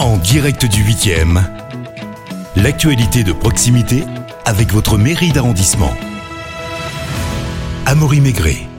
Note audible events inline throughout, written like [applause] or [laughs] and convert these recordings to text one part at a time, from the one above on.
En direct du 8e, l'actualité de proximité avec votre mairie d'arrondissement. Amaury Maigret.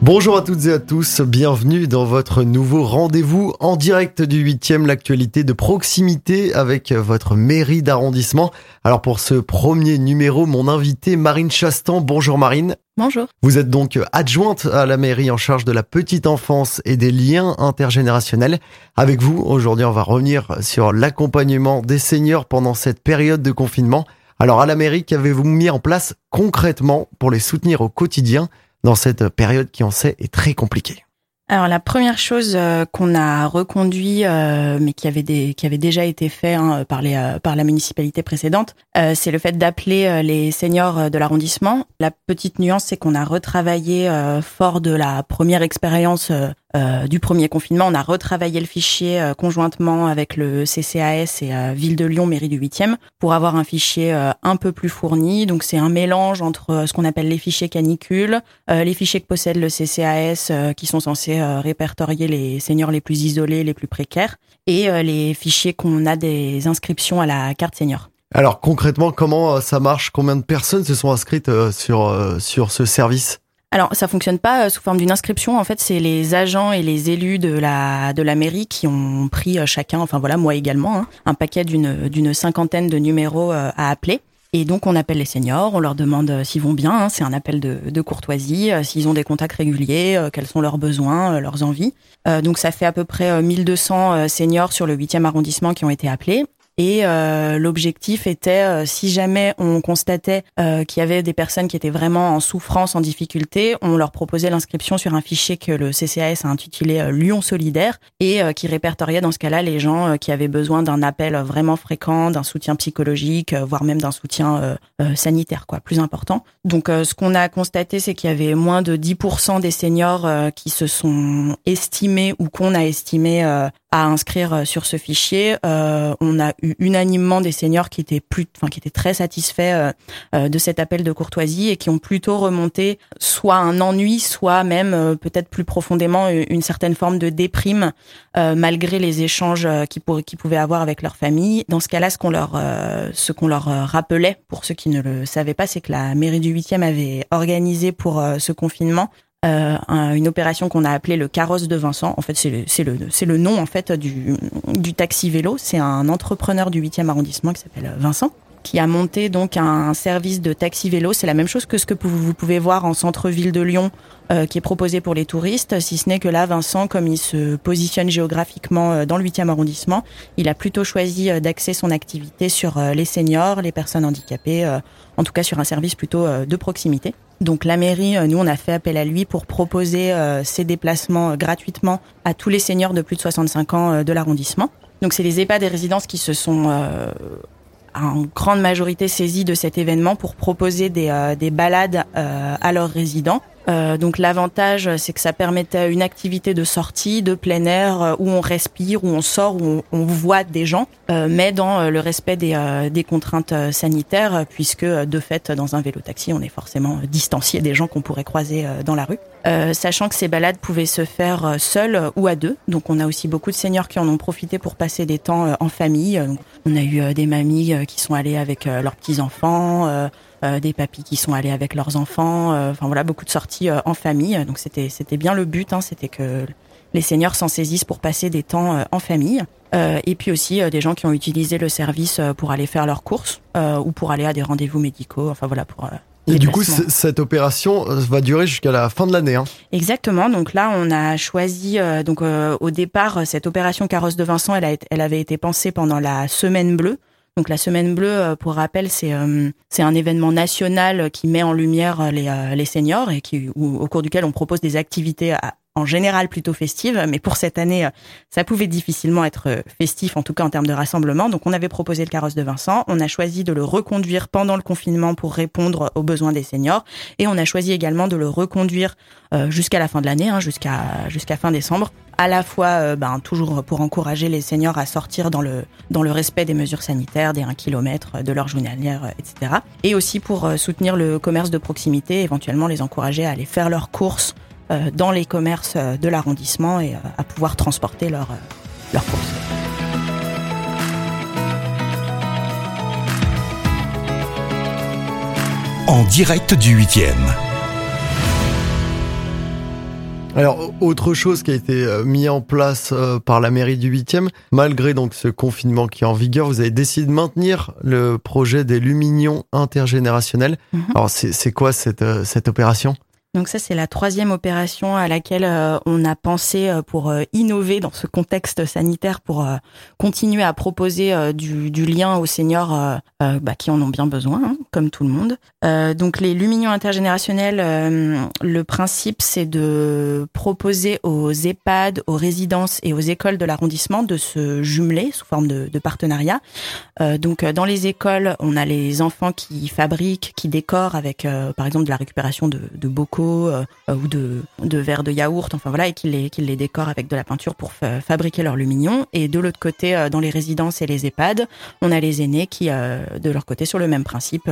Bonjour à toutes et à tous, bienvenue dans votre nouveau rendez-vous en direct du 8e, l'actualité de proximité avec votre mairie d'arrondissement. Alors pour ce premier numéro, mon invité Marine Chastan. Bonjour Marine. Bonjour. Vous êtes donc adjointe à la mairie en charge de la petite enfance et des liens intergénérationnels. Avec vous, aujourd'hui, on va revenir sur l'accompagnement des seniors pendant cette période de confinement. Alors à la mairie, qu'avez-vous mis en place concrètement pour les soutenir au quotidien? Dans cette période qui, on sait, est très compliquée alors la première chose euh, qu'on a reconduit, euh, mais qui avait des, qui avait déjà été fait hein, par les, euh, par la municipalité précédente, c'est le fait d'appeler les seniors de l'arrondissement. La petite nuance, c'est qu'on a retravaillé fort de la première expérience euh, du premier confinement. On a retravaillé le fichier euh, conjointement avec le CCAS et euh, Ville de Lyon, mairie du 8e, pour avoir un fichier un peu plus fourni. Donc c'est un mélange entre ce qu'on appelle les fichiers canicules, les fichiers que possède le CCAS qui sont censés répertorier les seniors les plus isolés, les plus précaires, et les fichiers qu'on a des inscriptions à la carte senior. Alors concrètement, comment ça marche? Combien de personnes se sont inscrites sur, sur ce service? Alors, ça fonctionne pas euh, sous forme d'une inscription. En fait, c'est les agents et les élus de la de la mairie qui ont pris euh, chacun, enfin voilà, moi également, hein, un paquet d'une d'une cinquantaine de numéros euh, à appeler. Et donc, on appelle les seniors, on leur demande s'ils vont bien. Hein, c'est un appel de, courtoisie, s'ils ont des contacts réguliers, quels sont leurs besoins, leurs envies. donc, ça fait à peu près 1200 seniors sur le 8e arrondissement qui ont été appelés. Et euh, l'objectif était, euh, si jamais on constatait euh, qu'il y avait des personnes qui étaient vraiment en souffrance, en difficulté, on leur proposait l'inscription sur un fichier que le CCAS a intitulé Lyon solidaire et qui répertoriait dans ce cas-là les gens qui avaient besoin d'un appel vraiment fréquent, d'un soutien psychologique, voire même d'un soutien sanitaire, quoi, plus important. Donc, ce qu'on a constaté, c'est qu'il y avait moins de 10% des seniors qui se sont estimés ou qu'on a estimé à inscrire sur ce fichier. on a eu unanimement des seniors qui étaient plus, enfin qui étaient très satisfaits euh, euh, de cet appel de courtoisie et qui ont plutôt remonté soit un ennui, soit même euh, peut-être plus profondément une certaine forme de déprime malgré les échanges qu'ils qui pouvaient avoir avec leur famille. Dans ce cas-là, ce qu'on leur ce qu'on leur rappelait pour ceux qui ne le savaient pas, c'est que la mairie du 8e avait organisé pour ce confinement euh, une opération qu'on a appelée le carrosse de Vincent. En fait, c'est le, le, le nom en fait du, du taxi vélo. C'est un entrepreneur du 8e arrondissement qui s'appelle Vincent qui a monté donc un service de taxi vélo. C'est la même chose que ce que vous pouvez voir en centre-ville de Lyon, euh, qui est proposé pour les touristes, si ce n'est que là, Vincent, comme il se positionne géographiquement euh, dans le 8e arrondissement, il a plutôt choisi euh, d'axer son activité sur les seniors, les personnes handicapées, en tout cas sur un service plutôt de proximité. Donc la mairie, nous, on a fait appel à lui pour proposer ces déplacements gratuitement à tous les seniors de plus de 65 ans de l'arrondissement. Donc c'est les EHPAD et résidences qui se sont en grande majorité saisis de cet événement pour proposer des, euh, des balades euh, à leurs résidents. Euh, donc l'avantage, c'est que ça permettait une activité de sortie, de plein air, où on respire, où on sort, où on, voit des gens, mais dans le respect des, des contraintes sanitaires, puisque de fait, dans un vélo-taxi, on est forcément distancié des gens qu'on pourrait croiser dans la rue. sachant que ces balades pouvaient se faire seules ou à deux. Donc on a aussi beaucoup de seniors qui en ont profité pour passer des temps en famille. On a eu des mamies qui sont allées avec leurs petits-enfants, euh, des papis qui sont allés avec leurs enfants. Euh, enfin voilà, beaucoup de sorties euh, en famille. Donc c'était c'était bien le but, hein, c'était que les seniors s'en saisissent pour passer des temps en famille. et puis aussi des gens qui ont utilisé le service pour aller faire leurs courses ou pour aller à des rendez-vous médicaux. Enfin voilà pour et du coup, cette opération va durer jusqu'à la fin de l'année. Hein. Exactement. Donc là, on a choisi. donc au départ, cette opération carrosse de Vincent, elle, a, elle avait été pensée pendant la semaine bleue. Donc la Semaine Bleue, euh, pour rappel, c'est euh, c'est un événement national qui met en lumière euh, les, les seniors et qui, au cours duquel on propose des activités à, en général plutôt festive, mais pour cette année, euh, ça pouvait difficilement être euh, festif, en tout cas en termes de rassemblement. Donc on avait proposé le carrosse de Vincent, on a choisi de le reconduire pendant le confinement pour répondre aux besoins des seniors, et on a choisi également de le reconduire euh, jusqu'à la fin de l'année, hein, jusqu'à fin décembre, à la fois ben, toujours pour encourager les seniors à sortir dans le dans le respect des mesures sanitaires, des 1 km, de leur journalière, etc. Et aussi pour soutenir le commerce de proximité, éventuellement les encourager à aller faire leurs courses euh, dans les commerces euh, de l'arrondissement et euh, à pouvoir transporter leurs leur courses. En direct du 8e. Alors, autre chose qui a été mis en place par la mairie du 8e, malgré donc ce confinement qui est en vigueur, vous avez décidé de maintenir le projet des Lumignons intergénérationnels. Mhm. Alors, c'est quoi cette, cette opération? Donc ça, c'est la troisième opération à laquelle euh, on a pensé euh, pour euh, innover dans ce contexte sanitaire, pour continuer à proposer du, du lien aux seniors bah, qui en ont bien besoin, hein, comme tout le monde. Donc les luminions intergénérationnels, le principe, c'est de proposer aux EHPAD, aux résidences et aux écoles de l'arrondissement de se jumeler sous forme de, de partenariat. Donc dans les écoles, on a les enfants qui fabriquent, qui décorent avec, par exemple, de la récupération de, de bocaux euh, euh, ou de, de verres de yaourt, enfin voilà, et qui les, qui les décorent avec de la peinture pour fa- fabriquer leurs luminions. Et de l'autre côté, euh, dans les résidences et les EHPAD, on a les aînés qui, de leur côté, sur le même principe,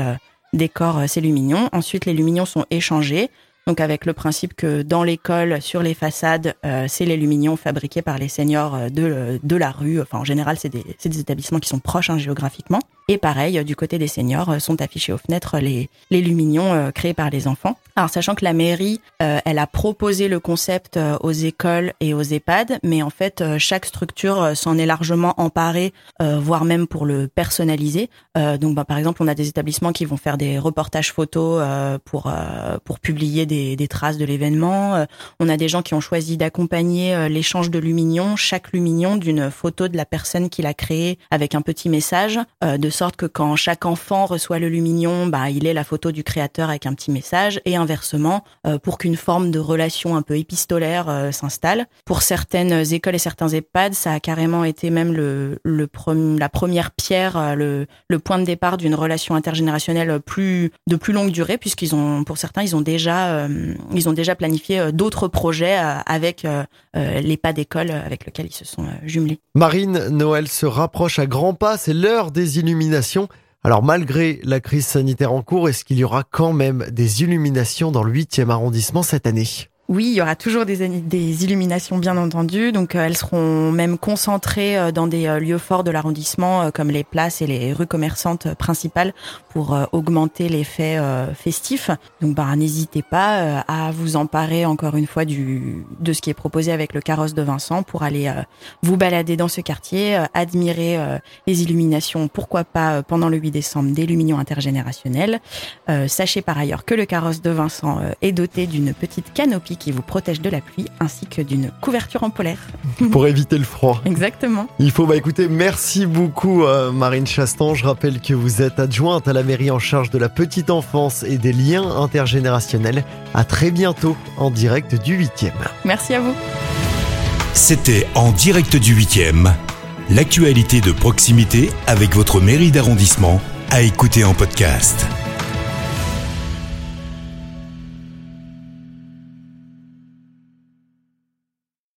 décorent ces luminions. Ensuite, les luminions sont échangés. Donc avec le principe que dans l'école, sur les façades, euh, c'est les luminions fabriqués par les seniors de, de la rue. Enfin, en général, c'est des, des établissements qui sont proches hein, géographiquement. Et pareil, euh, du côté des seniors, euh, sont affichés aux fenêtres les, les luminions euh, créés par les enfants. Alors, sachant que la mairie, elle a proposé le concept aux écoles et aux EHPAD, mais en fait, chaque structure s'en est largement emparée, voire même pour le personnaliser. Donc, bah, par exemple, on a des établissements qui vont faire des reportages photos pour pour publier des, des traces de l'événement. On a des gens qui ont choisi d'accompagner l'échange de luminions, chaque luminion d'une photo de la personne qui l'a créé avec un petit message, de sorte que quand chaque enfant reçoit le luminion, bah, il est la photo du créateur avec un petit message, et inversement, euh, pour qu'une forme de relation un peu épistolaire euh, s'installe. Pour certaines écoles et certains EHPAD, ça a carrément été même le, la première pierre, euh, le, point de départ d'une relation intergénérationnelle de plus longue durée, puisqu'ils ont, pour certains, ils ont déjà, ils ont déjà planifié d'autres projets avec l'EHPAD école avec lequel ils se sont jumelés. Marine, Noël se rapproche à grands pas, c'est l'heure des Alors malgré la crise sanitaire en cours, est-ce qu'il y aura quand même des illuminations dans le 8e arrondissement cette année? Oui, il y aura toujours des, des illuminations, bien entendu. Donc, euh, elles seront même concentrées euh, dans des euh, lieux forts de l'arrondissement, comme les places et les rues commerçantes principales, pour augmenter l'effet festif. Donc, bah, n'hésitez pas à vous emparer encore une fois du de ce qui est proposé avec le carrosse de Vincent pour aller vous balader dans ce quartier, admirer les illuminations, pourquoi pas pendant le 8 décembre, des luminions intergénérationnelles. Euh, sachez par ailleurs que le carrosse de Vincent est doté d'une petite canopie qui vous protège de la pluie ainsi que d'une couverture en polaire. [laughs] pour éviter le froid Exactement. Il faut, bah écoutez, merci beaucoup euh, Marine Chastan. Je rappelle que vous êtes adjointe à la mairie en charge de la petite enfance et des liens intergénérationnels. À très bientôt en direct du 8e. Merci à vous. C'était en direct du 8e, l'actualité de proximité avec votre mairie d'arrondissement à écouter en podcast.